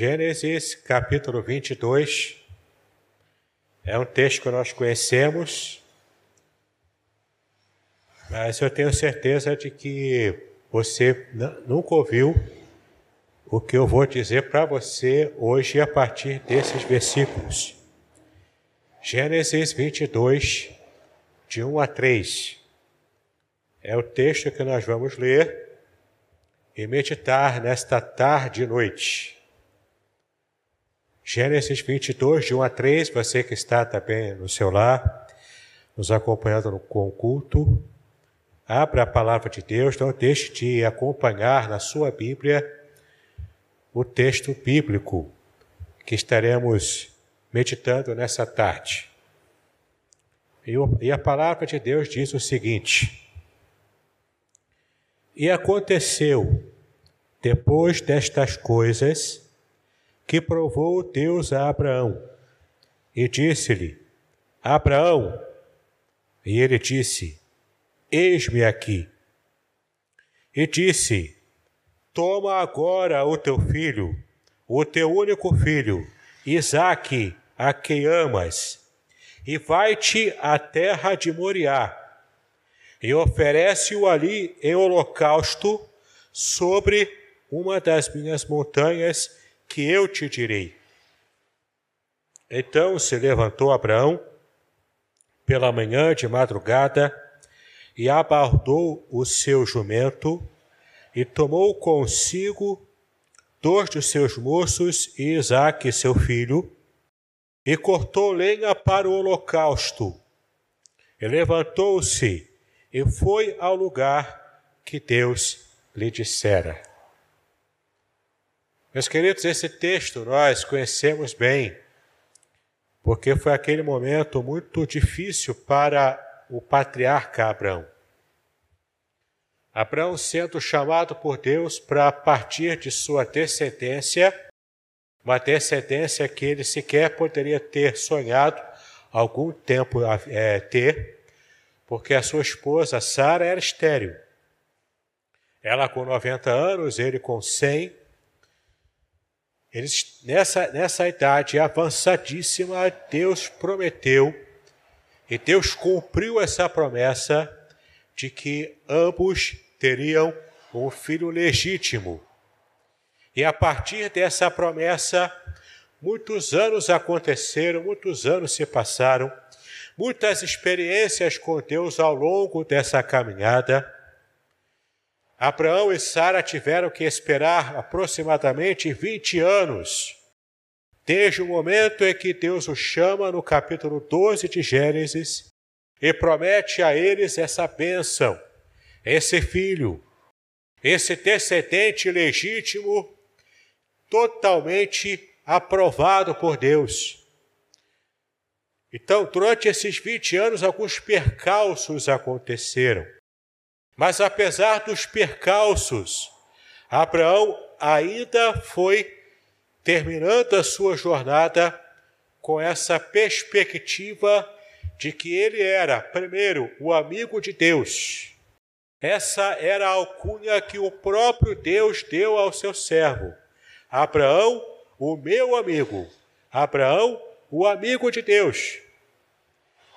Gênesis capítulo 22 é um texto que nós conhecemos, mas eu tenho certeza de que você nunca ouviu o que eu vou dizer para você hoje a partir desses versículos. Gênesis 22, de 1 a 3. É o texto que nós vamos ler e meditar nesta tarde e noite. Gênesis 22, de 1 a 3, você que está também no seu lar, nos acompanhando no, com o culto, abra a palavra de Deus, não deixe de acompanhar na sua Bíblia o texto bíblico que estaremos meditando nessa tarde. E a palavra de Deus diz o seguinte: E aconteceu, depois destas coisas, que provou Deus a Abraão e disse-lhe: Abraão. E ele disse: Eis-me aqui. E disse: Toma agora o teu filho, o teu único filho, Isaque, a quem amas, e vai-te à terra de Moriá, e oferece-o ali em holocausto sobre uma das minhas montanhas que eu te direi. Então se levantou Abraão pela manhã de madrugada e abordou o seu jumento e tomou consigo dois de seus moços e Isaque, seu filho, e cortou lenha para o holocausto. E levantou-se e foi ao lugar que Deus lhe dissera. Meus queridos, esse texto nós conhecemos bem, porque foi aquele momento muito difícil para o patriarca Abraão. Abraão sendo chamado por Deus para partir de sua descendência, uma descendência que ele sequer poderia ter sonhado algum tempo é, ter, porque a sua esposa Sara era estéril. Ela com 90 anos, ele com 100, eles, nessa, nessa idade avançadíssima, Deus prometeu e Deus cumpriu essa promessa de que ambos teriam um filho legítimo. E a partir dessa promessa, muitos anos aconteceram, muitos anos se passaram, muitas experiências com Deus ao longo dessa caminhada Abraão e Sara tiveram que esperar aproximadamente 20 anos, desde o momento em que Deus os chama no capítulo 12 de Gênesis e promete a eles essa bênção, esse filho, esse descendente legítimo, totalmente aprovado por Deus. Então, durante esses 20 anos, alguns percalços aconteceram. Mas apesar dos percalços, Abraão ainda foi terminando a sua jornada com essa perspectiva de que ele era, primeiro, o amigo de Deus. Essa era a alcunha que o próprio Deus deu ao seu servo. Abraão, o meu amigo. Abraão, o amigo de Deus.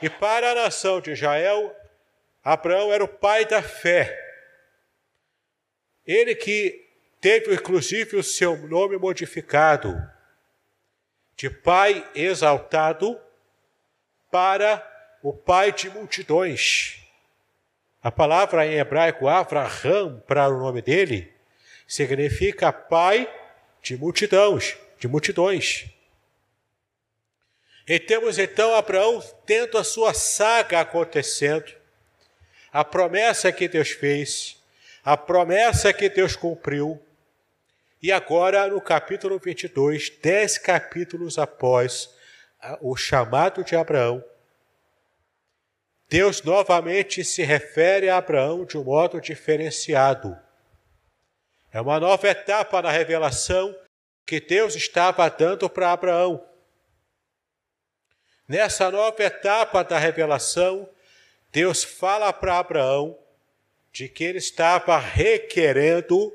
E para a nação de Israel, Abraão era o pai da fé. Ele que teve inclusive o seu nome modificado de pai exaltado para o pai de multidões. A palavra em hebraico Avraham, para o nome dele, significa pai de multidões, de multidões. E temos então Abraão tendo a sua saga acontecendo, a promessa que Deus fez, a promessa que Deus cumpriu. E agora, no capítulo 22, dez capítulos após o chamado de Abraão, Deus novamente se refere a Abraão de um modo diferenciado. É uma nova etapa na revelação que Deus estava dando para Abraão. Nessa nova etapa da revelação, Deus fala para Abraão de que ele estava requerendo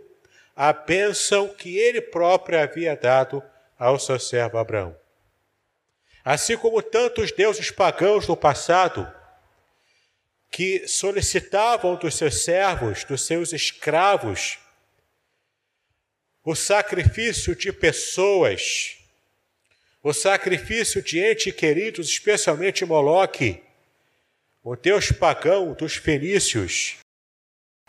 a bênção que ele próprio havia dado ao seu servo Abraão. Assim como tantos deuses pagãos no passado, que solicitavam dos seus servos, dos seus escravos, o sacrifício de pessoas, o sacrifício de entes queridos, especialmente Moloque, o deus pagão dos fenícios,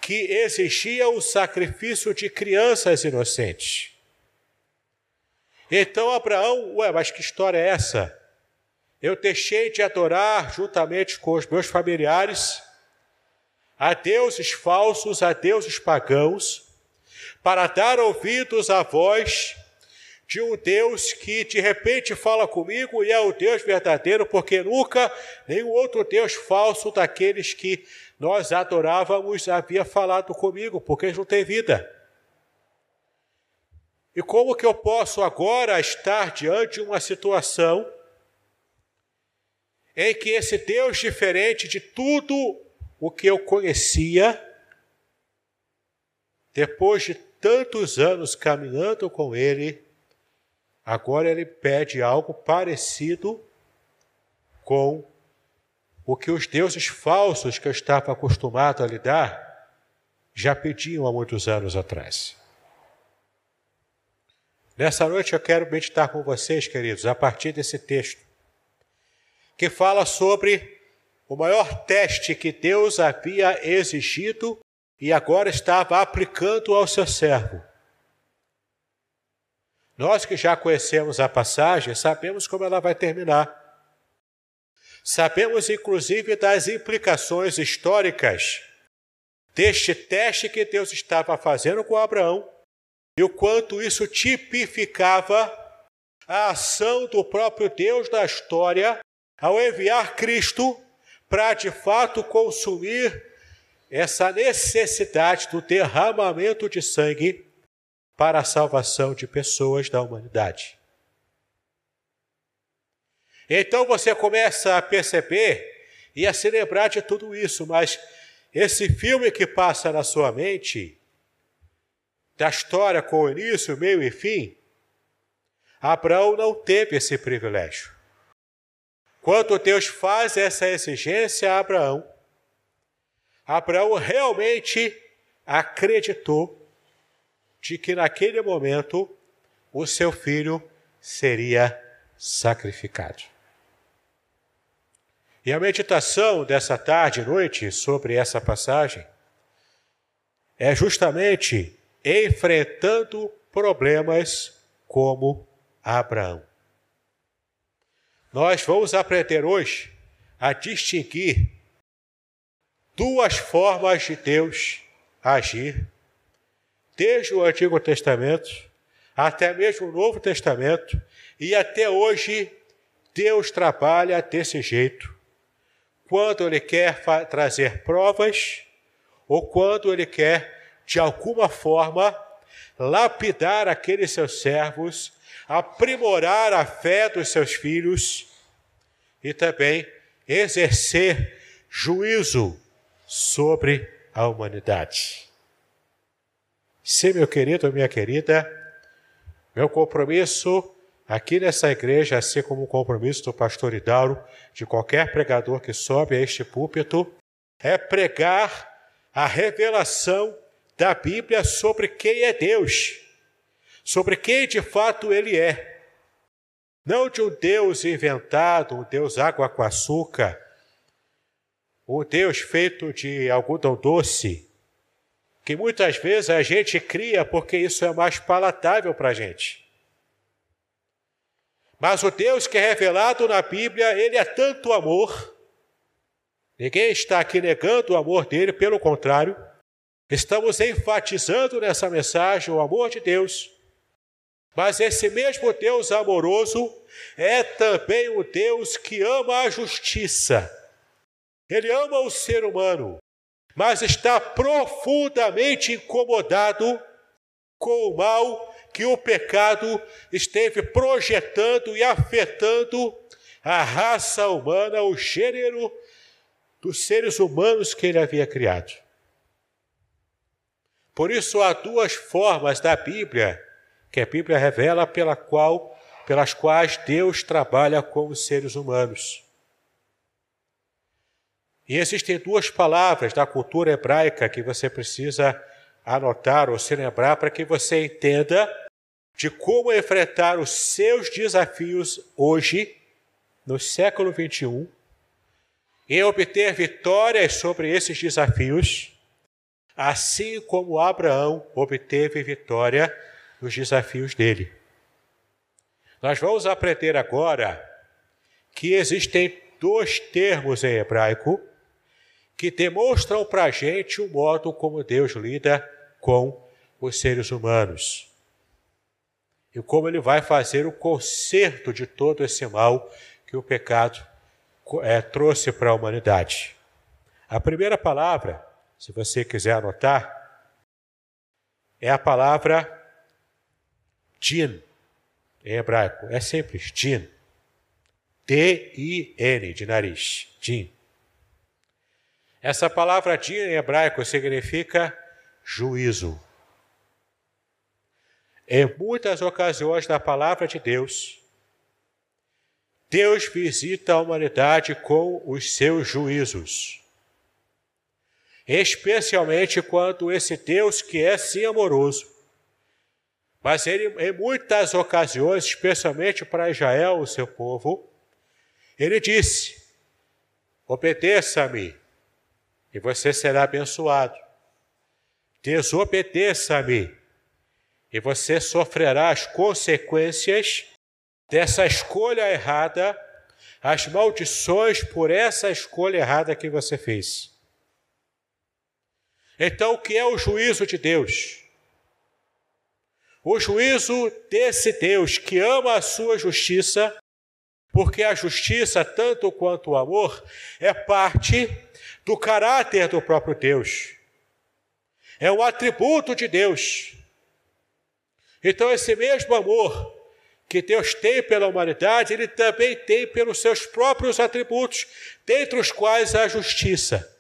que exigia o sacrifício de crianças inocentes. Então Abraão, ué, mas que história é essa? Eu deixei de adorar juntamente com os meus familiares a deuses falsos, a deuses pagãos, para dar ouvidos à voz de um Deus que de repente fala comigo e é o Deus verdadeiro, porque nunca nenhum outro Deus falso daqueles que nós adorávamos havia falado comigo, porque eles não têm vida. E como que eu posso agora estar diante de uma situação em que esse Deus diferente de tudo o que eu conhecia, depois de tantos anos caminhando com Ele, agora Ele pede algo parecido com o que os deuses falsos que eu estava acostumado a lidar já pediam há muitos anos atrás. Nessa noite eu quero meditar com vocês, queridos, a partir desse texto, que fala sobre o maior teste que Deus havia exigido e agora estava aplicando ao seu servo. Nós que já conhecemos a passagem, sabemos como ela vai terminar. Sabemos inclusive das implicações históricas deste teste que Deus estava fazendo com Abraão e o quanto isso tipificava a ação do próprio Deus na história ao enviar Cristo para de fato consumir essa necessidade do derramamento de sangue para a salvação de pessoas da humanidade. Então você começa a perceber e a se lembrar de tudo isso, mas esse filme que passa na sua mente, da história com início, meio e fim, Abraão não teve esse privilégio. Quando Deus faz essa exigência a Abraão, Abraão realmente acreditou de que naquele momento o seu filho seria sacrificado. E a meditação dessa tarde e noite sobre essa passagem é justamente enfrentando problemas como Abraão. Nós vamos aprender hoje a distinguir duas formas de Deus agir, desde o Antigo Testamento até mesmo o Novo Testamento, e até hoje Deus trabalha desse jeito. Quando Ele quer trazer provas, ou quando Ele quer, de alguma forma, lapidar aqueles seus servos aprimorar a fé dos seus filhos e também exercer juízo sobre a humanidade. Sim, meu querido, minha querida, meu compromisso aqui nessa igreja, assim como o compromisso do pastor Idauro, de qualquer pregador que sobe a este púlpito, é pregar a revelação da Bíblia sobre quem é Deus sobre quem de fato ele é. Não de um Deus inventado, um Deus água com açúcar, um Deus feito de algodão doce, que muitas vezes a gente cria porque isso é mais palatável para a gente. Mas o Deus que é revelado na Bíblia, ele é tanto amor. Ninguém está aqui negando o amor dele, pelo contrário, estamos enfatizando nessa mensagem o amor de Deus mas esse mesmo Deus amoroso é também o Deus que ama a justiça. Ele ama o ser humano, mas está profundamente incomodado com o mal que o pecado esteve projetando e afetando a raça humana, o gênero dos seres humanos que ele havia criado. Por isso há duas formas da Bíblia que a Bíblia revela pela qual, pelas quais Deus trabalha com os seres humanos. E existem duas palavras da cultura hebraica que você precisa anotar ou se lembrar para que você entenda de como enfrentar os seus desafios hoje, no século 21, e obter vitórias sobre esses desafios, assim como Abraão obteve vitória nos desafios dele. Nós vamos aprender agora que existem dois termos em hebraico que demonstram para a gente o modo como Deus lida com os seres humanos e como ele vai fazer o conserto de todo esse mal que o pecado é, trouxe para a humanidade. A primeira palavra, se você quiser anotar, é a palavra din, em hebraico. É simples, din. D-I-N, de nariz, din. Essa palavra dia em hebraico significa juízo. Em muitas ocasiões na palavra de Deus, Deus visita a humanidade com os seus juízos. Especialmente quando esse Deus que é sim amoroso, mas ele em muitas ocasiões, especialmente para Israel, o seu povo, ele disse: Obedeça-me, e você será abençoado. Desobedeça-me, e você sofrerá as consequências dessa escolha errada, as maldições por essa escolha errada que você fez. Então, o que é o juízo de Deus? O juízo desse Deus que ama a sua justiça, porque a justiça, tanto quanto o amor, é parte do caráter do próprio Deus. É um atributo de Deus. Então, esse mesmo amor que Deus tem pela humanidade, ele também tem pelos seus próprios atributos, dentre os quais a justiça.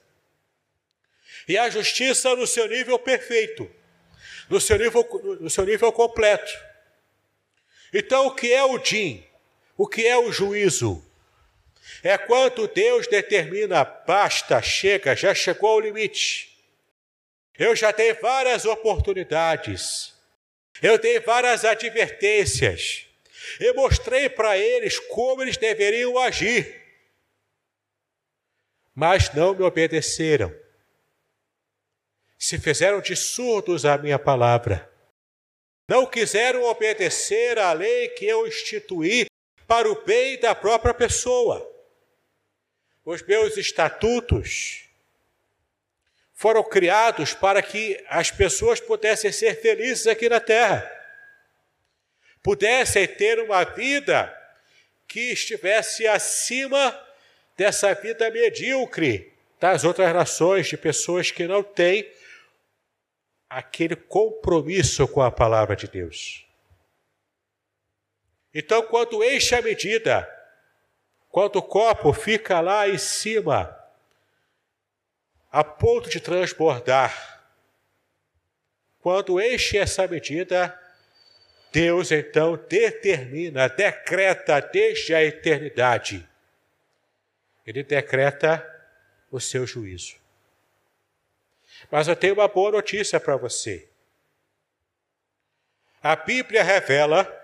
E a justiça no seu nível perfeito, no seu nível, no seu nível completo. Então, o que é o din? O que é o juízo? É quando Deus determina, basta, chega, já chegou ao limite. Eu já dei várias oportunidades, eu dei várias advertências, eu mostrei para eles como eles deveriam agir, mas não me obedeceram. Se fizeram de surdos à minha palavra, não quiseram obedecer à lei que eu instituí para o bem da própria pessoa os meus estatutos foram criados para que as pessoas pudessem ser felizes aqui na terra, pudessem ter uma vida que estivesse acima dessa vida medíocre das outras nações, de pessoas que não têm aquele compromisso com a palavra de Deus. Então, quando enche a medida, quando o copo fica lá em cima, a ponto de transbordar, quando enche essa medida, Deus então determina, decreta desde a eternidade. Ele decreta o seu juízo. Mas eu tenho uma boa notícia para você. A Bíblia revela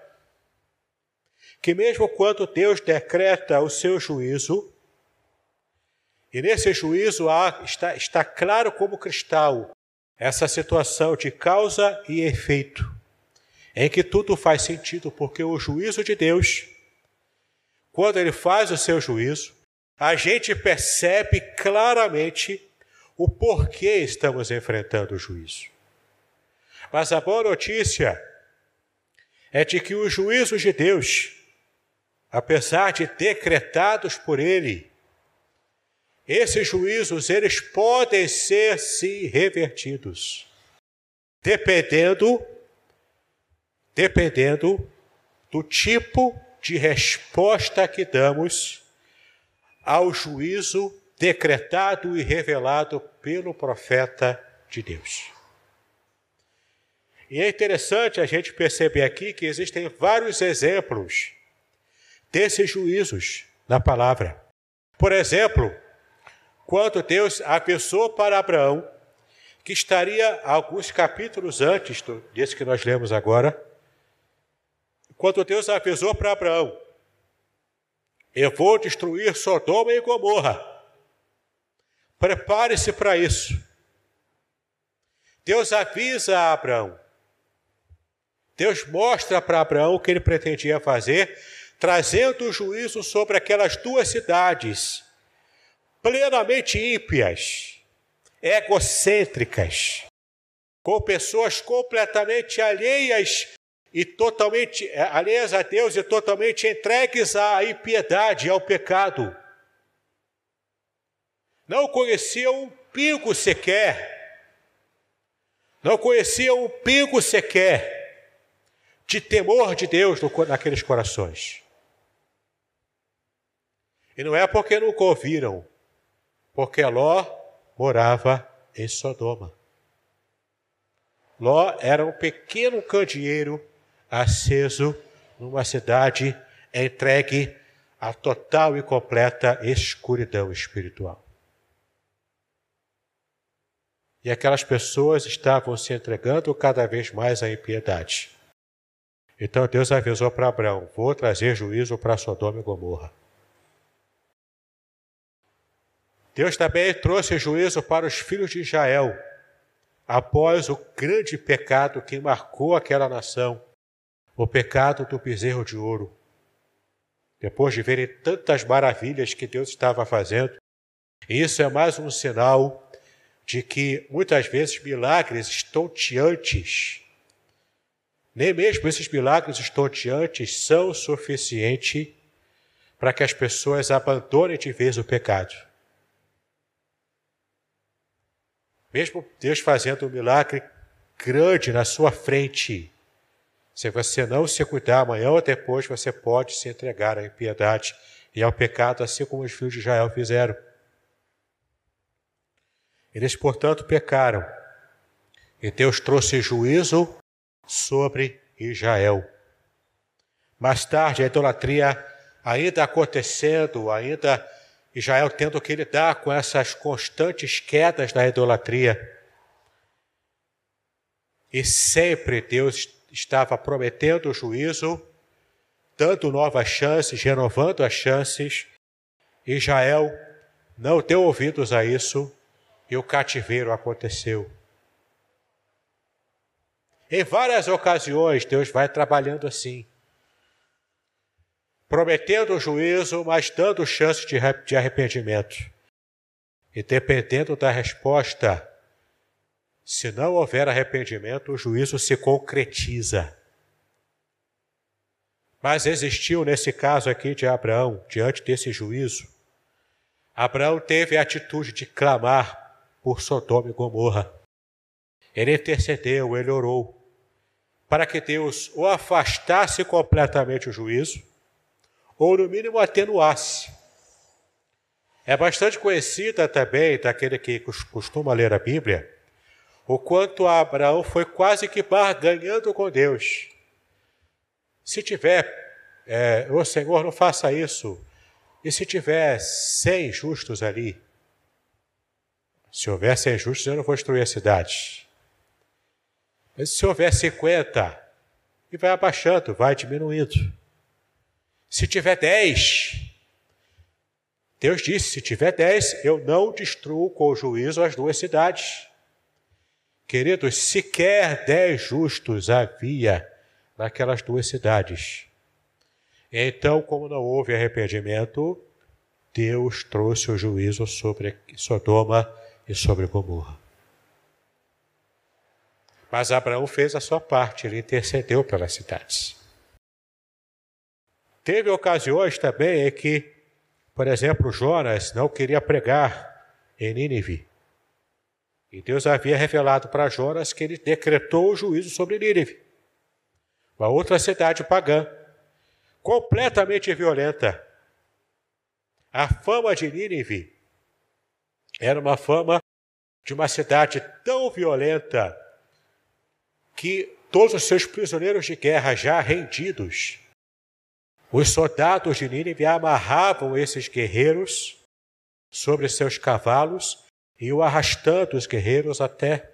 que mesmo quando Deus decreta o seu juízo, e nesse juízo há, está, está claro como cristal essa situação de causa e efeito, em que tudo faz sentido, porque o juízo de Deus, quando ele faz o seu juízo, a gente percebe claramente o porquê estamos enfrentando o juízo. Mas a boa notícia é de que os juízos de Deus apesar de decretados por ele, esses juízos eles podem ser sim revertidos, dependendo dependendo do tipo de resposta que damos ao juízo decretado e revelado pelo profeta de Deus. E é interessante a gente perceber aqui que existem vários exemplos desses juízos na palavra. Por exemplo, quando Deus avisou para Abraão que estaria alguns capítulos antes desse que nós lemos agora, quando Deus avisou para Abraão: Eu vou destruir Sodoma e Gomorra. Prepare-se para isso. Deus avisa a Abraão. Deus mostra para Abraão o que ele pretendia fazer, trazendo o juízo sobre aquelas duas cidades, plenamente ímpias egocêntricas, com pessoas completamente alheias e totalmente é, alheias a Deus e totalmente entregues à impiedade ao pecado. Não conheciam um pingo sequer, não conheciam um pingo sequer de temor de Deus naqueles corações. E não é porque nunca ouviram, porque Ló morava em Sodoma. Ló era um pequeno candeeiro aceso numa cidade entregue à total e completa escuridão espiritual. E aquelas pessoas estavam se entregando cada vez mais à impiedade. Então Deus avisou para Abraão: Vou trazer juízo para Sodoma e Gomorra. Deus também trouxe juízo para os filhos de Israel, após o grande pecado que marcou aquela nação, o pecado do bezerro de ouro. Depois de verem tantas maravilhas que Deus estava fazendo, isso é mais um sinal de que muitas vezes milagres estonteantes, nem mesmo esses milagres estonteantes são suficientes para que as pessoas abandonem de vez o pecado. Mesmo Deus fazendo um milagre grande na sua frente, se você não se cuidar amanhã ou depois, você pode se entregar à impiedade e ao pecado, assim como os filhos de Israel fizeram. Eles, portanto, pecaram. E Deus trouxe juízo sobre Israel. Mais tarde, a idolatria ainda acontecendo, ainda Israel tendo que lidar com essas constantes quedas da idolatria. E sempre Deus estava prometendo o juízo, dando novas chances, renovando as chances. Israel não deu ouvidos a isso e o cativeiro aconteceu. Em várias ocasiões, Deus vai trabalhando assim prometendo o juízo, mas dando chance de arrependimento. E dependendo da resposta, se não houver arrependimento, o juízo se concretiza. Mas existiu nesse caso aqui de Abraão, diante desse juízo, Abraão teve a atitude de clamar por Sodoma e Gomorra. Ele intercedeu, ele orou, para que Deus o afastasse completamente o juízo ou no mínimo atenuasse. É bastante conhecida também daquele que costuma ler a Bíblia, o quanto Abraão foi quase que barganhando com Deus. Se tiver, é, o Senhor não faça isso, e se tiver cem justos ali, se houver cem justos, eu não vou destruir a cidade. Mas se houver cinquenta, e vai abaixando, vai diminuindo. Se tiver dez, Deus disse: se tiver dez, eu não destruo com juízo as duas cidades. Queridos, sequer dez justos havia naquelas duas cidades. Então, como não houve arrependimento, Deus trouxe o juízo sobre Sodoma e sobre Gomorra. Mas Abraão fez a sua parte, ele intercedeu pelas cidades. Teve ocasiões também em que, por exemplo, Jonas não queria pregar em Nínive. E Deus havia revelado para Jonas que ele decretou o juízo sobre Nínive, uma outra cidade pagã, completamente violenta. A fama de Nínive era uma fama de uma cidade tão violenta que todos os seus prisioneiros de guerra já rendidos, os soldados de Nínive amarravam esses guerreiros sobre seus cavalos e o arrastando os guerreiros até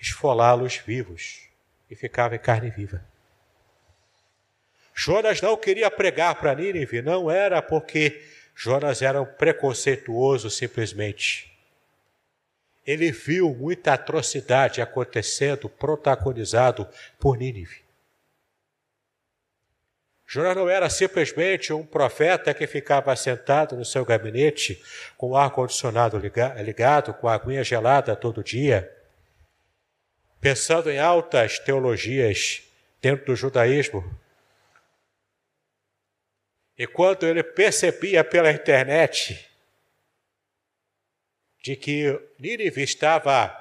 esfolá-los vivos e ficava em carne viva. Jonas não queria pregar para Nínive, não era porque Jonas era um preconceituoso simplesmente. Ele viu muita atrocidade acontecendo, protagonizado por Nínive. Jonas não era simplesmente um profeta que ficava sentado no seu gabinete com o ar-condicionado ligado, com a aguinha gelada todo dia, pensando em altas teologias dentro do judaísmo. E quando ele percebia pela internet de que Nínive estava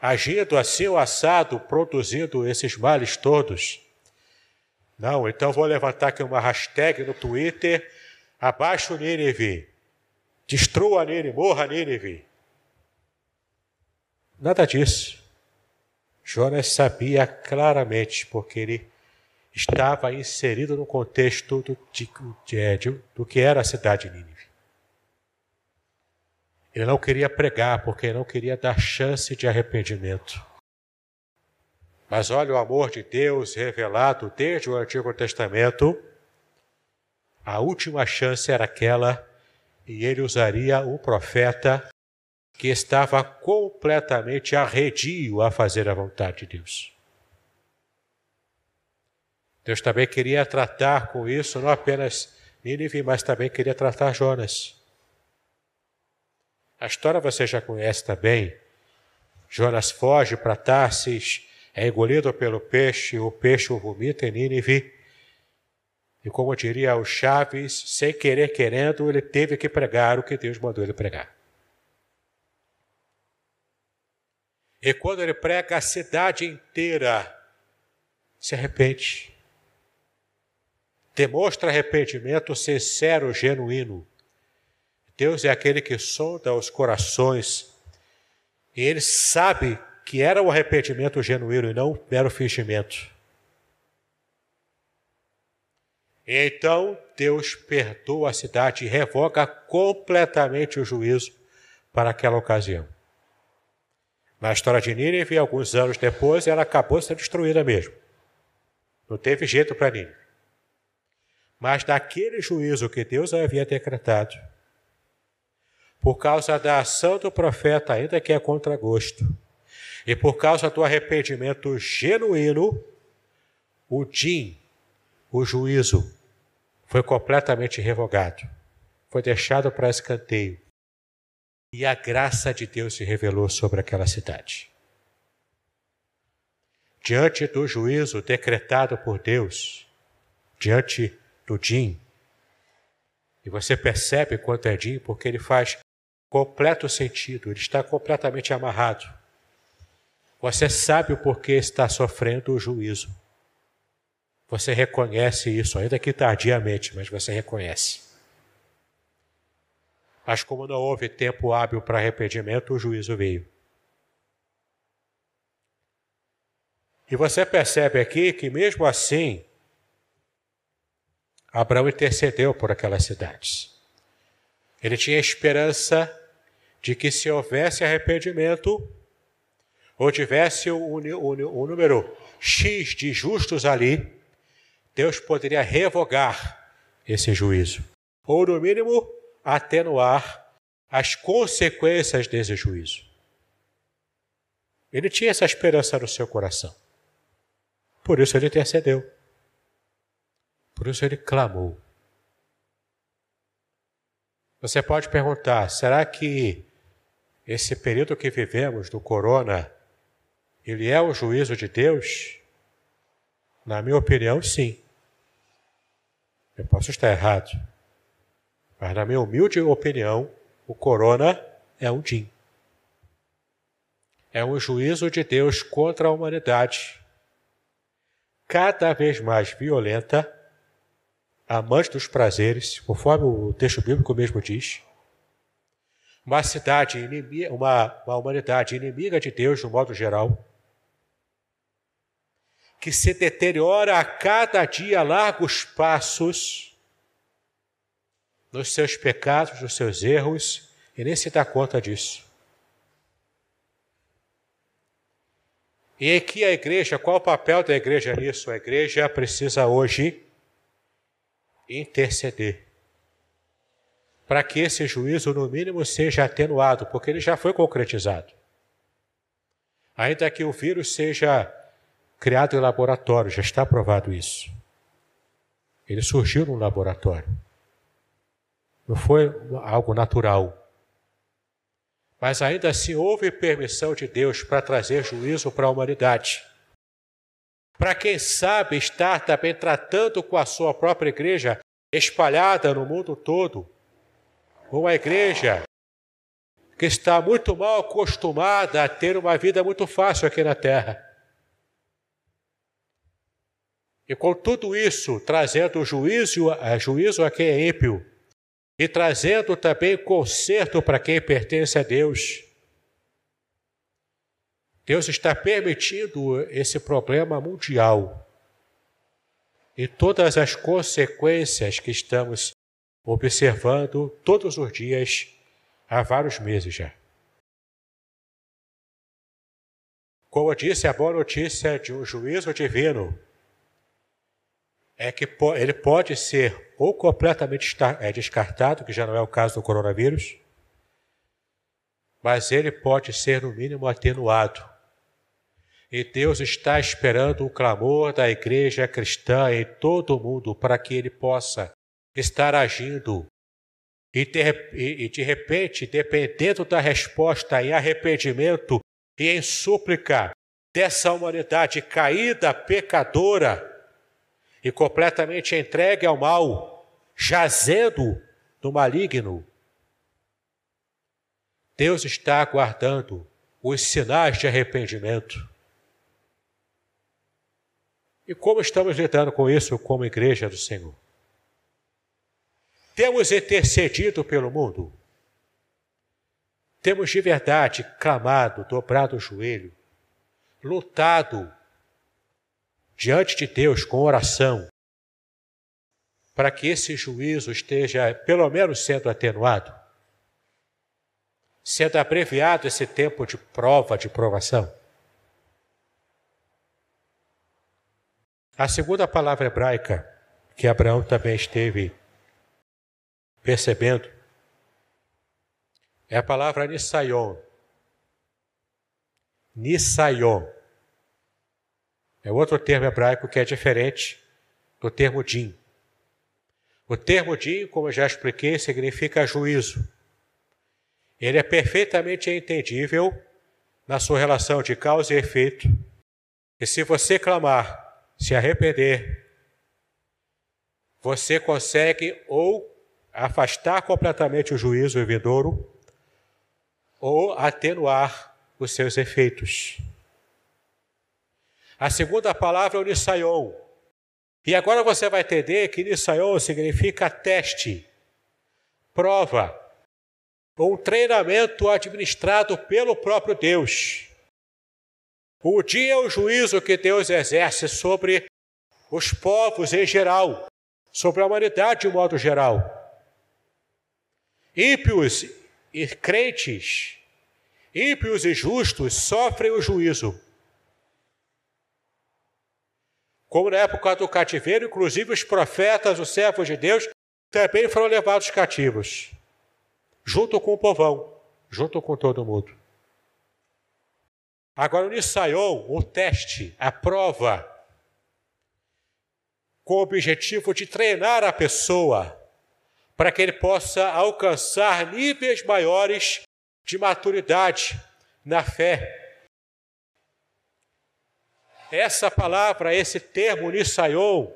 agindo assim o assado, produzindo esses males todos, não, então vou levantar aqui uma hashtag no Twitter, abaixo Nínive, destrua Nínive, morra Nínive. Nada disso. Jonas sabia claramente, porque ele estava inserido no contexto do, de, de, do que era a cidade de Nínive. Ele não queria pregar, porque não queria dar chance de arrependimento. Mas olha o amor de Deus revelado desde o Antigo Testamento. A última chance era aquela, e ele usaria um profeta que estava completamente arredio a fazer a vontade de Deus. Deus também queria tratar com isso não apenas Nínive, mas também queria tratar Jonas. A história você já conhece também. Jonas foge para Tarsis, é engolido pelo peixe, o peixe o vomita em Nínive. E como diria o Chaves, sem querer querendo, ele teve que pregar o que Deus mandou ele pregar. E quando ele prega, a cidade inteira se arrepende. Demonstra arrependimento sincero, genuíno. Deus é aquele que sonda os corações. E ele sabe que era o arrependimento genuíno e não o mero fingimento. Então Deus perdoa a cidade e revoga completamente o juízo para aquela ocasião. Na história de Nínive, alguns anos depois, ela acabou sendo destruída mesmo. Não teve jeito para Nínive. Mas daquele juízo que Deus havia decretado, por causa da ação do profeta, ainda que é contra gosto, e por causa do arrependimento genuíno, o din, o juízo, foi completamente revogado. Foi deixado para escanteio. E a graça de Deus se revelou sobre aquela cidade. Diante do juízo decretado por Deus, diante do din, e você percebe quanto é din, porque ele faz completo sentido, ele está completamente amarrado. Você sabe o porquê está sofrendo o juízo. Você reconhece isso, ainda que tardiamente, mas você reconhece. Mas como não houve tempo hábil para arrependimento, o juízo veio. E você percebe aqui que, mesmo assim, Abraão intercedeu por aquelas cidades. Ele tinha esperança de que, se houvesse arrependimento, ou tivesse o, número X de justos ali, Deus poderia revogar esse juízo. Ou, no mínimo, atenuar as consequências desse juízo. Ele tinha essa esperança no seu coração. Por isso ele intercedeu. Por isso ele clamou. Você pode perguntar: será que esse período que vivemos do corona ele é o juízo de Deus? Na minha opinião, sim. Eu posso estar errado. Mas, na minha humilde opinião, o corona é um DIN. É um juízo de Deus contra a humanidade, cada vez mais violenta, amante dos prazeres, conforme o texto bíblico mesmo diz. Uma cidade inimiga, uma, uma humanidade inimiga de Deus, no modo geral que se deteriora a cada dia a largos passos nos seus pecados, nos seus erros, e nem se dá conta disso. E aqui a igreja, qual o papel da igreja nisso? A igreja precisa hoje interceder para que esse juízo, no mínimo, seja atenuado, porque ele já foi concretizado. Ainda que o vírus seja criado em laboratório, já está provado isso. Ele surgiu num laboratório. Não foi algo natural. Mas ainda assim houve permissão de Deus para trazer juízo para a humanidade. Para quem sabe estar também tratando com a sua própria igreja espalhada no mundo todo, uma igreja que está muito mal acostumada a ter uma vida muito fácil aqui na terra. E com tudo isso, trazendo juízo, eh, juízo a quem é ímpio, e trazendo também conserto para quem pertence a Deus. Deus está permitindo esse problema mundial e todas as consequências que estamos observando todos os dias há vários meses já. Como eu disse, a boa notícia de um juízo divino é que ele pode ser ou completamente é, descartado, que já não é o caso do coronavírus, mas ele pode ser, no mínimo, atenuado. E Deus está esperando o clamor da igreja cristã em todo o mundo para que ele possa estar agindo. E de, repente, dependendo da resposta em arrependimento e em súplica dessa humanidade caída, pecadora, e completamente entregue ao mal, jazendo no maligno. Deus está aguardando os sinais de arrependimento. E como estamos lidando com isso como igreja do Senhor? Temos intercedido pelo mundo? Temos de verdade clamado, dobrado o joelho, lutado diante de Deus com oração, para que esse juízo esteja pelo menos sendo atenuado, sendo abreviado esse tempo de prova, de provação. A segunda palavra hebraica que Abraão também esteve percebendo é a palavra Nisayon. Nisayon. É outro termo hebraico que é diferente do termo din. O termo din, como eu já expliquei, significa juízo. Ele é perfeitamente entendível na sua relação de causa e efeito. E se você clamar, se arrepender, você consegue ou afastar completamente o juízo vindouro ou atenuar os seus efeitos. A segunda palavra é o Nisayon. E agora você vai entender que Nisayon significa teste, prova, um treinamento administrado pelo próprio Deus. O dia é o juízo que Deus exerce sobre os povos em geral, sobre a humanidade de modo geral. Ímpios e crentes, ímpios e justos sofrem o juízo. Como na época do cativeiro, inclusive os profetas, os servos de Deus, também foram levados cativos, junto com o povão, junto com todo mundo. Agora, o Nisaion, o teste, a prova, com o objetivo de treinar a pessoa para que ele possa alcançar níveis maiores de maturidade na fé essa palavra, esse termo Nisaion,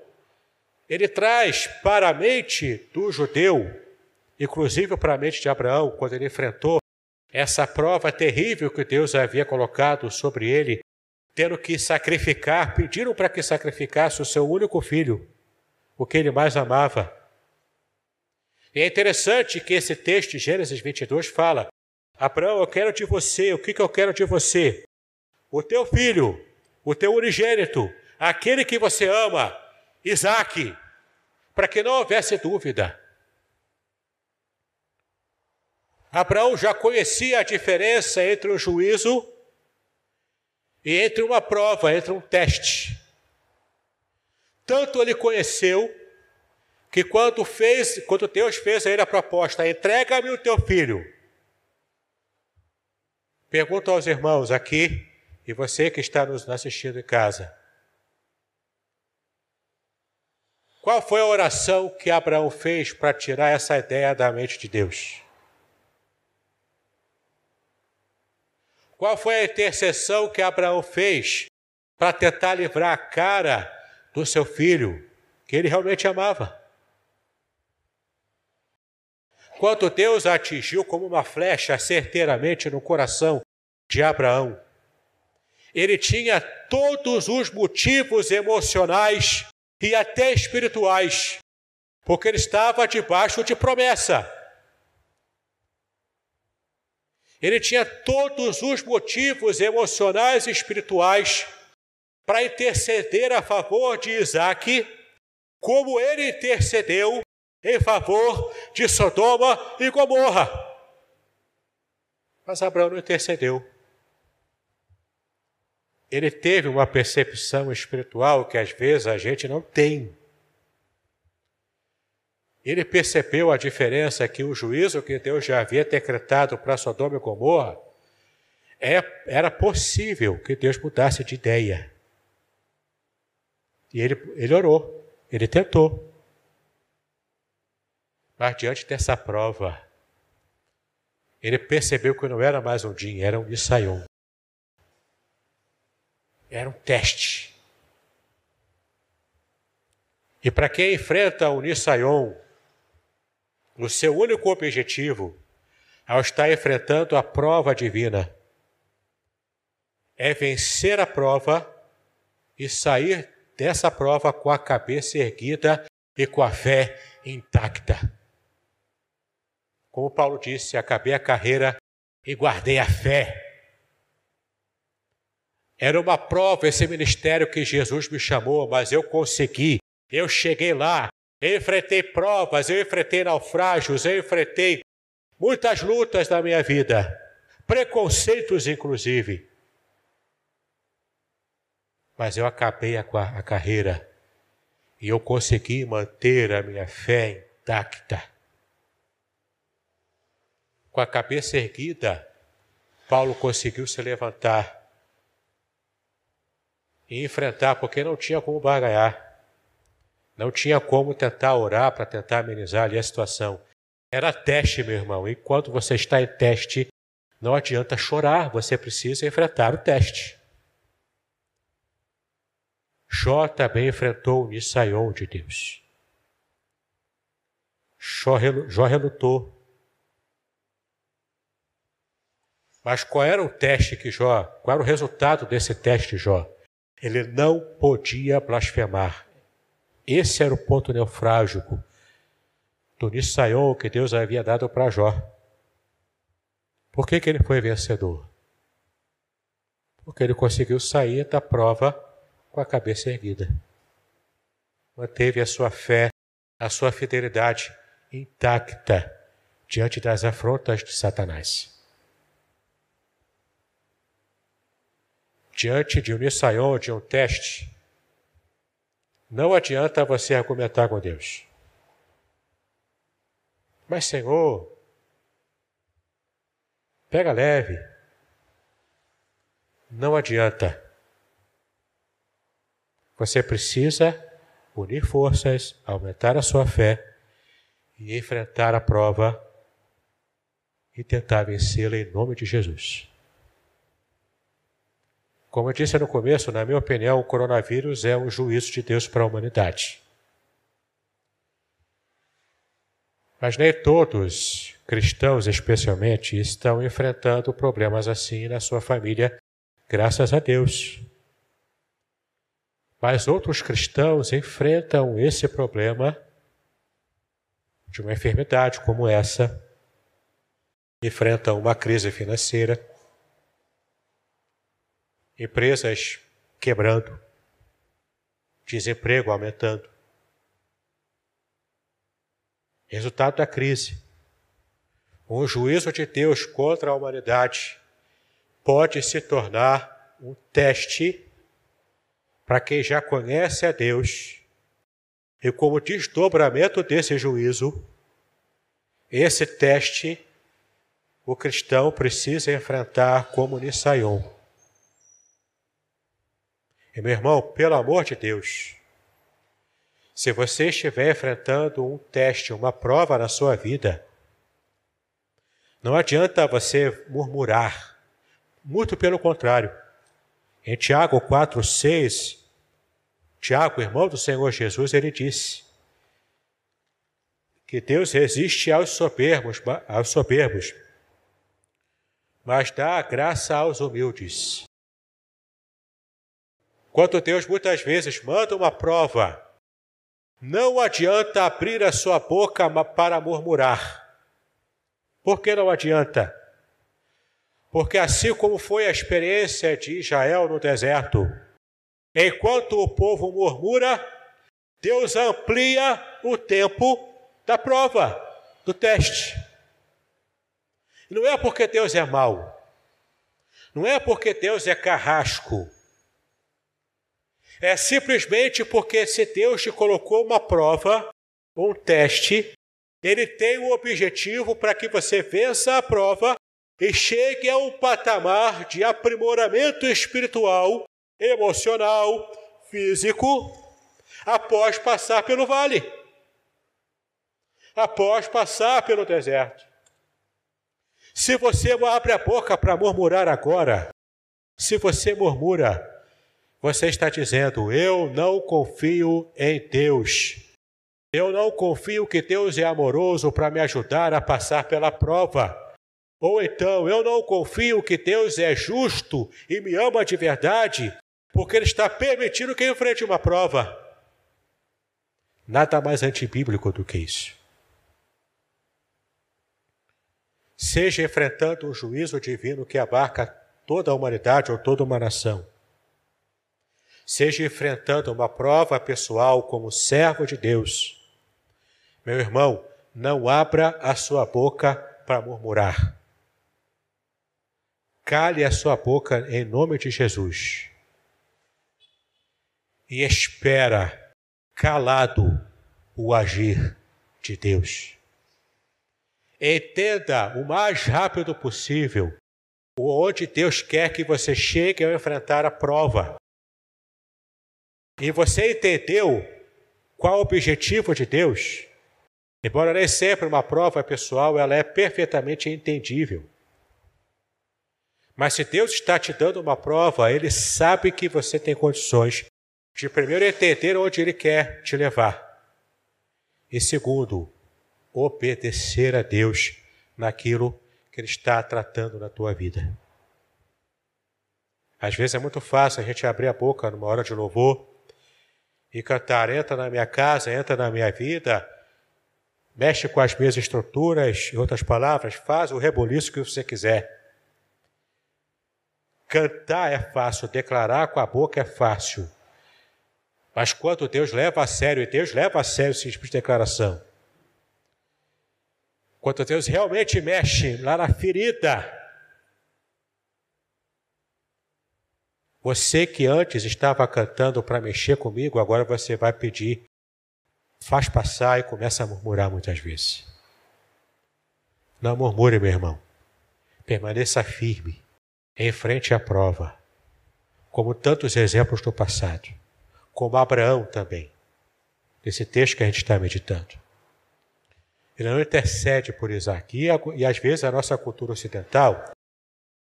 ele traz para a mente do judeu, inclusive para a mente de Abraão, quando ele enfrentou essa prova terrível que Deus havia colocado sobre ele, tendo que sacrificar, pediram para que sacrificasse o seu único filho, o que ele mais amava. E é interessante que esse texto Gênesis 22 fala: Abraão, eu quero de você, o que, que eu quero de você? O teu filho, o teu unigênito, aquele que você ama, Isaac, para que não houvesse dúvida. Abraão já conhecia a diferença entre um juízo e entre uma prova, entre um teste. Tanto ele conheceu que quando fez, quando Deus fez a ele a proposta, entrega-me o teu filho. Pergunto aos irmãos aqui e você que está nos assistindo em casa. Qual foi a oração que Abraão fez para tirar essa ideia da mente de Deus? Qual foi a intercessão que Abraão fez para tentar livrar a cara do seu filho, que ele realmente amava? Quando Deus atingiu como uma flecha certeiramente no coração de Abraão, ele tinha todos os motivos emocionais e até espirituais, porque ele estava debaixo de promessa. Ele tinha todos os motivos emocionais e espirituais para interceder a favor de Isaac, como ele intercedeu em favor de Sodoma e Gomorra. Mas Abraão não intercedeu ele teve uma percepção espiritual que às vezes a gente não tem. Ele percebeu a diferença que o juízo que Deus já havia decretado para Sodoma e Gomorra é, era possível que Deus mudasse de ideia. E ele, ele orou, ele tentou. Mas diante dessa prova, ele percebeu que não era mais um din, era um Isaion. Era um teste. E para quem enfrenta o Nisayon, o seu único objetivo, ao estar enfrentando a prova divina, é vencer a prova e sair dessa prova com a cabeça erguida e com a fé intacta. Como Paulo disse, acabei a carreira e guardei a fé. Era uma prova esse ministério que Jesus me chamou, mas eu consegui. Eu cheguei lá, eu enfrentei provas, eu enfrentei naufrágios, eu enfrentei muitas lutas na minha vida, preconceitos inclusive. Mas eu acabei a, a carreira e eu consegui manter a minha fé intacta. Com a cabeça erguida, Paulo conseguiu se levantar e enfrentar, porque não tinha como barganhar. Não tinha como tentar orar para tentar amenizar ali a situação. Era teste, meu irmão. Enquanto você está em teste, não adianta chorar, você precisa enfrentar o teste. Jó também enfrentou o Nisaion de Deus. Jó relutou. Mas qual era o teste que Jó, qual era o resultado desse teste, Jó? Ele não podia blasfemar. Esse era o ponto neofrágico do Nissayon que Deus havia dado para Jó. Por que, que ele foi vencedor? Porque ele conseguiu sair da prova com a cabeça erguida. Manteve a sua fé, a sua fidelidade intacta diante das afrontas de Satanás. Diante de um ensaio, de um teste, não adianta você argumentar com Deus. Mas, Senhor, pega leve. Não adianta. Você precisa unir forças, aumentar a sua fé e enfrentar a prova e tentar vencê-la em nome de Jesus. Como eu disse no começo, na minha opinião, o coronavírus é um juízo de Deus para a humanidade. Mas nem todos, cristãos especialmente, estão enfrentando problemas assim na sua família, graças a Deus. Mas outros cristãos enfrentam esse problema de uma enfermidade como essa, enfrentam uma crise financeira, empresas quebrando, desemprego aumentando. Resultado da crise. Um juízo de Deus contra a humanidade pode se tornar um teste para quem já conhece a Deus. E como desdobramento desse juízo, esse teste o cristão precisa enfrentar como Nissaion. E meu irmão, pelo amor de Deus, se você estiver enfrentando um teste, uma prova na sua vida, não adianta você murmurar. Muito pelo contrário. Em Tiago 4, 6, Tiago, irmão do Senhor Jesus, ele disse que Deus resiste aos soberbos, aos soberbos, mas dá graça aos humildes. Quando Deus muitas vezes manda uma prova, não adianta abrir a sua boca para murmurar. Por que não adianta? Porque assim como foi a experiência de Israel no deserto, enquanto o povo murmura, Deus amplia o tempo da prova, do teste. Não é porque Deus é mau, não é porque Deus é carrasco, é simplesmente porque se Deus te colocou uma prova, um teste, ele tem um objetivo para que você vença a prova e chegue a um patamar de aprimoramento espiritual, emocional, físico, após passar pelo vale, após passar pelo deserto. Se você abre a boca para murmurar agora, se você murmura, você está dizendo: Eu não confio em Deus. Eu não confio que Deus é amoroso para me ajudar a passar pela prova. Ou então, eu não confio que Deus é justo e me ama de verdade, porque Ele está permitindo que eu enfrente uma prova. Nada mais antibíblico do que isso. Seja enfrentando um juízo divino que abarca toda a humanidade ou toda uma nação seja enfrentando uma prova pessoal como servo de Deus, meu irmão, não abra a sua boca para murmurar. Cale a sua boca em nome de Jesus. E espera calado o agir de Deus. Entenda o mais rápido possível onde Deus quer que você chegue ao enfrentar a prova. E você entendeu qual o objetivo de Deus? Embora nem sempre uma prova pessoal, ela é perfeitamente entendível. Mas se Deus está te dando uma prova, Ele sabe que você tem condições de primeiro entender onde Ele quer te levar. E segundo, obedecer a Deus naquilo que Ele está tratando na tua vida. Às vezes é muito fácil a gente abrir a boca numa hora de louvor e cantar: entra na minha casa, entra na minha vida, mexe com as minhas estruturas, em outras palavras, faz o reboliço que você quiser. Cantar é fácil, declarar com a boca é fácil. Mas quando Deus leva a sério, e Deus leva a sério esse tipo de declaração, quando Deus realmente mexe lá na ferida, Você que antes estava cantando para mexer comigo, agora você vai pedir, faz passar e começa a murmurar muitas vezes. Não murmure, meu irmão. Permaneça firme, em frente à prova, como tantos exemplos do passado, como Abraão também, nesse texto que a gente está meditando. Ele não intercede por Isaac. E, e às vezes a nossa cultura ocidental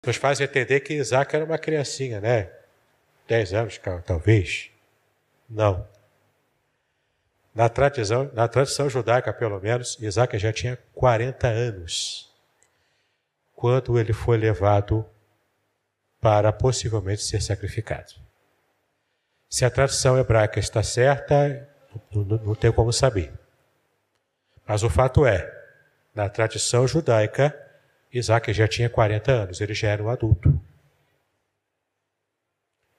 nos faz entender que Isaac era uma criancinha, né? Dez anos, talvez? Não. Na tradição, na tradição judaica, pelo menos, Isaac já tinha 40 anos quando ele foi levado para possivelmente ser sacrificado. Se a tradição hebraica está certa, não, não tem como saber. Mas o fato é, na tradição judaica, Isaac já tinha 40 anos, ele já era um adulto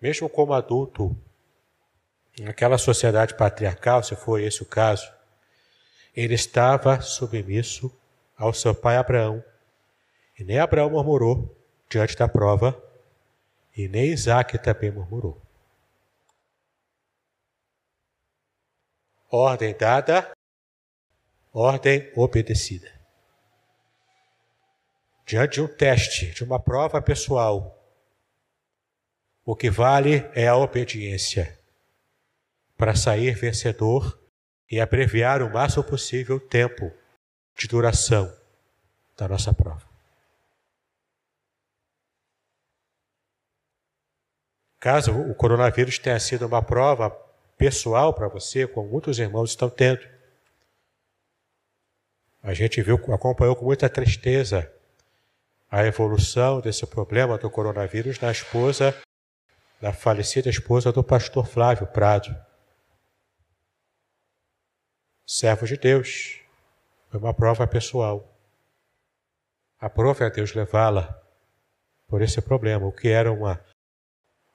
mesmo como adulto, naquela sociedade patriarcal, se for esse o caso, ele estava submisso ao seu pai Abraão. E nem Abraão murmurou diante da prova, e nem Isaac também murmurou. Ordem dada, ordem obedecida. Diante de um teste, de uma prova pessoal, o que vale é a obediência para sair vencedor e abreviar o máximo possível o tempo de duração da nossa prova. Caso o coronavírus tenha sido uma prova pessoal para você, como muitos irmãos estão tendo, a gente viu, acompanhou com muita tristeza a evolução desse problema do coronavírus na esposa, na falecida esposa do pastor Flávio Prado servo de Deus. Foi uma prova pessoal. Aprove a Deus levá-la por esse problema. O que era uma,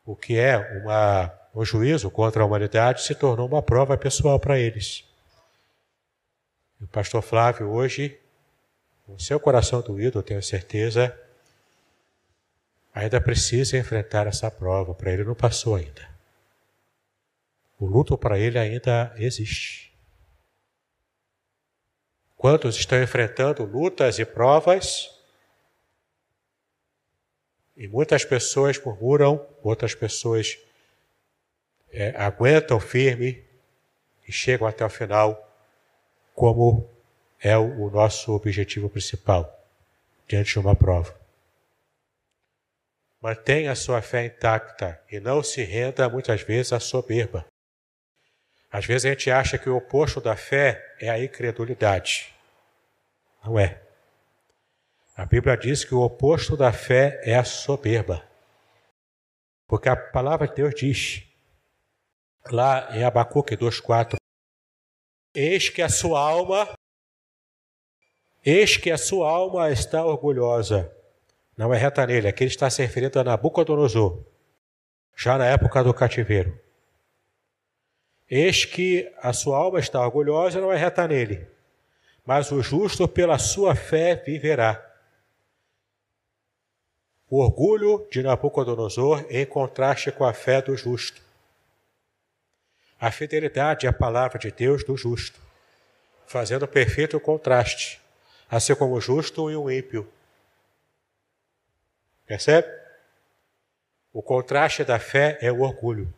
o que é uma, um juízo contra a humanidade se tornou uma prova pessoal para eles. O pastor Flávio hoje, com seu coração doído, eu tenho certeza, ainda precisa enfrentar essa prova. Para ele não passou ainda. O luto para ele ainda existe. Quantos estão enfrentando lutas e provas? E muitas pessoas murmuram, outras pessoas é, aguentam firme e chegam até o final, como é o, o nosso objetivo principal diante de uma prova. Mantenha a sua fé intacta e não se renda muitas vezes à soberba. Às vezes a gente acha que o oposto da fé é a incredulidade. Não é. A Bíblia diz que o oposto da fé é a soberba. Porque a palavra de Deus diz, lá em Abacuque 2,4: Eis que a sua alma, eis que a sua alma está orgulhosa. Não é reta nele, aqui ele está se referindo a Nabucodonosor, já na época do cativeiro. Eis que a sua alma está orgulhosa, não é reta nele, mas o justo pela sua fé viverá. O orgulho de Nabucodonosor em contraste com a fé do justo. A fidelidade é a palavra de Deus do justo, fazendo perfeito contraste, assim como o justo e o ímpio. Percebe? O contraste da fé é o orgulho.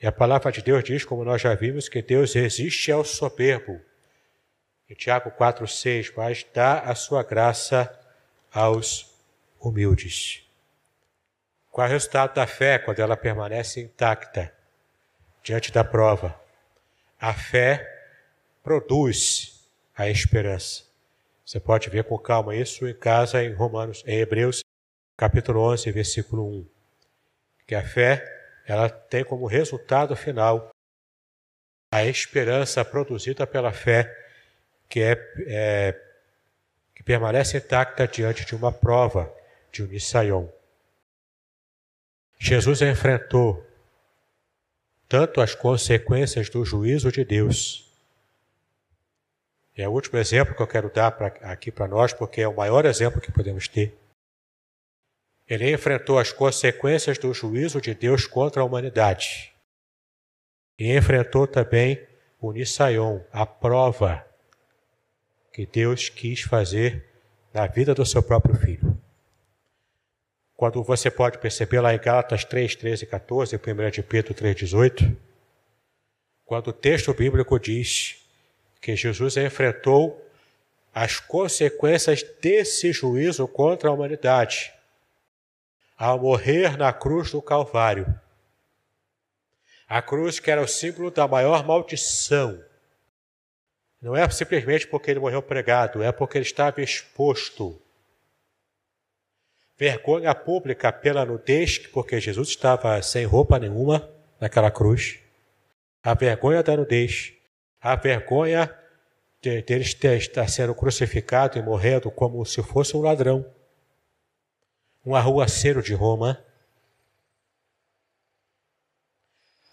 E a palavra de Deus diz, como nós já vimos, que Deus resiste ao soberbo. Em Tiago 4,6, mas dá a sua graça aos humildes. Qual é o resultado da fé quando ela permanece intacta diante da prova? A fé produz a esperança. Você pode ver com calma isso em casa em Romanos, em Hebreus, capítulo 11, versículo 1. Que a fé ela tem como resultado final a esperança produzida pela fé que, é, é, que permanece intacta diante de uma prova de Unisaion. Jesus enfrentou tanto as consequências do juízo de Deus. É o último exemplo que eu quero dar pra, aqui para nós, porque é o maior exemplo que podemos ter. Ele enfrentou as consequências do juízo de Deus contra a humanidade. E enfrentou também o Nisaion, a prova que Deus quis fazer na vida do seu próprio filho. Quando você pode perceber lá em Gálatas 3, 13 e 14, 1 de Pedro 3, 18, quando o texto bíblico diz que Jesus enfrentou as consequências desse juízo contra a humanidade ao morrer na cruz do Calvário. A cruz que era o símbolo da maior maldição. Não é simplesmente porque ele morreu pregado, é porque ele estava exposto. Vergonha pública pela nudez, porque Jesus estava sem roupa nenhuma naquela cruz. A vergonha da nudez. A vergonha de, de estar sendo crucificado e morrendo como se fosse um ladrão um arruaceiro de Roma.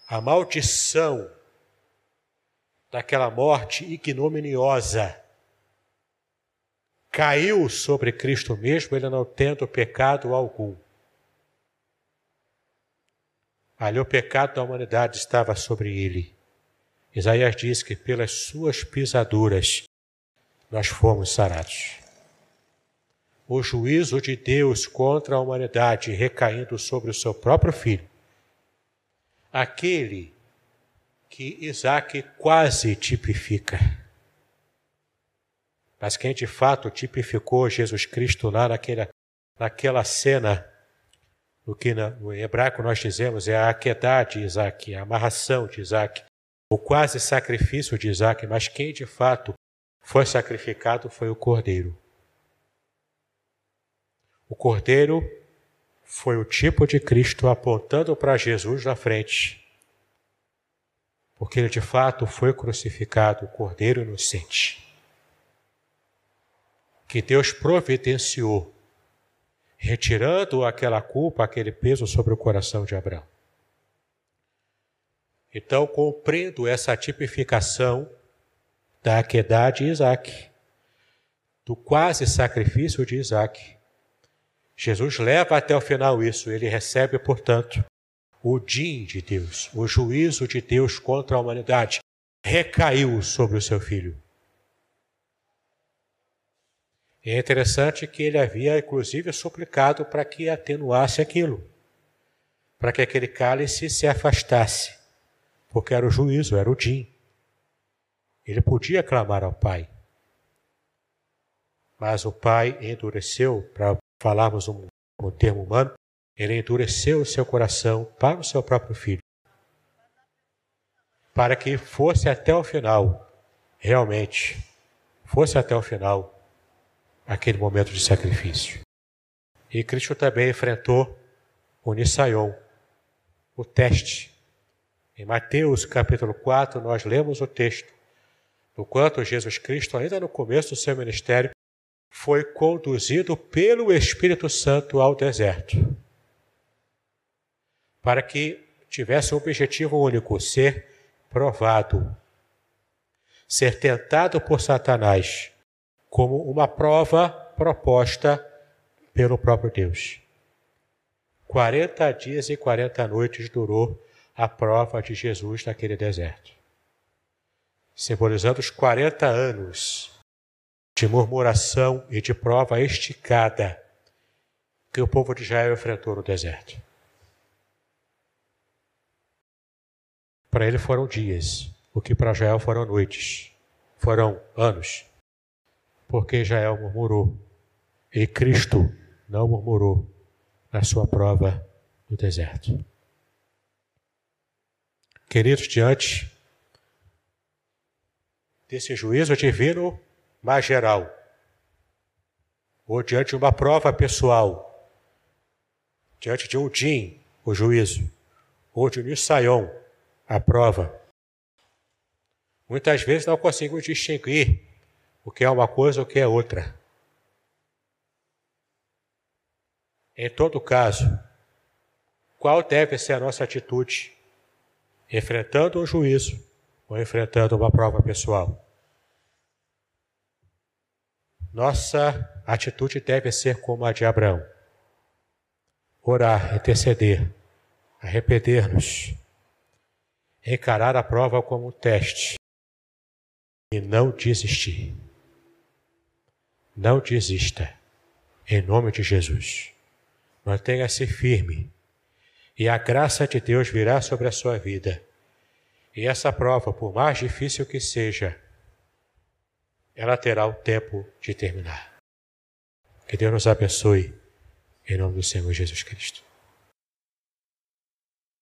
a maldição daquela morte ignominiosa caiu sobre Cristo mesmo, ele não tendo pecado algum. Ali o pecado da humanidade estava sobre ele. Isaías diz que pelas suas pisaduras nós fomos sarados. O juízo de Deus contra a humanidade recaindo sobre o seu próprio filho. Aquele que Isaac quase tipifica. Mas quem de fato tipificou Jesus Cristo lá naquela, naquela cena, o que no hebraico nós dizemos é a aquedá de Isaac, a amarração de Isaac, o quase sacrifício de Isaac, mas quem de fato foi sacrificado foi o cordeiro. O cordeiro foi o tipo de Cristo apontando para Jesus na frente porque ele de fato foi crucificado, o Cordeiro inocente. Que Deus providenciou, retirando aquela culpa, aquele peso sobre o coração de Abraão. Então, compreendo essa tipificação da aquedade de Isaac, do quase sacrifício de Isaac. Jesus leva até o final isso, ele recebe, portanto, o din de Deus, o juízo de Deus contra a humanidade, recaiu sobre o seu filho. É interessante que ele havia, inclusive, suplicado para que atenuasse aquilo, para que aquele cálice se afastasse, porque era o juízo, era o din. Ele podia clamar ao Pai. Mas o Pai endureceu, para falarmos um, um termo humano, ele endureceu o seu coração para o seu próprio filho, para que fosse até o final, realmente, fosse até o final aquele momento de sacrifício. E Cristo também enfrentou o Nisaion, o teste. Em Mateus capítulo 4, nós lemos o texto do quanto Jesus Cristo, ainda no começo do seu ministério, foi conduzido pelo Espírito Santo ao deserto para que tivesse um objetivo único: ser provado, ser tentado por Satanás, como uma prova proposta pelo próprio Deus. 40 dias e 40 noites durou a prova de Jesus naquele deserto, simbolizando os 40 anos de murmuração e de prova esticada que o povo de Israel enfrentou no deserto. Para ele foram dias, o que para Jael foram noites, foram anos. Porque Jael murmurou e Cristo não murmurou na sua prova no deserto. Queridos, diante desse juízo divino mais geral, ou diante de uma prova pessoal, diante de um din, o juízo, ou de um Nissayon, a prova. Muitas vezes não conseguimos distinguir o que é uma coisa e o que é outra. Em todo caso, qual deve ser a nossa atitude? Enfrentando um juízo ou enfrentando uma prova pessoal? Nossa atitude deve ser como a de Abraão: orar, interceder, arrepender-nos encarar a prova como um teste e não desistir. Não desista, em nome de Jesus. Mantenha-se firme e a graça de Deus virá sobre a sua vida. E essa prova, por mais difícil que seja, ela terá o tempo de terminar. Que Deus nos abençoe, em nome do Senhor Jesus Cristo.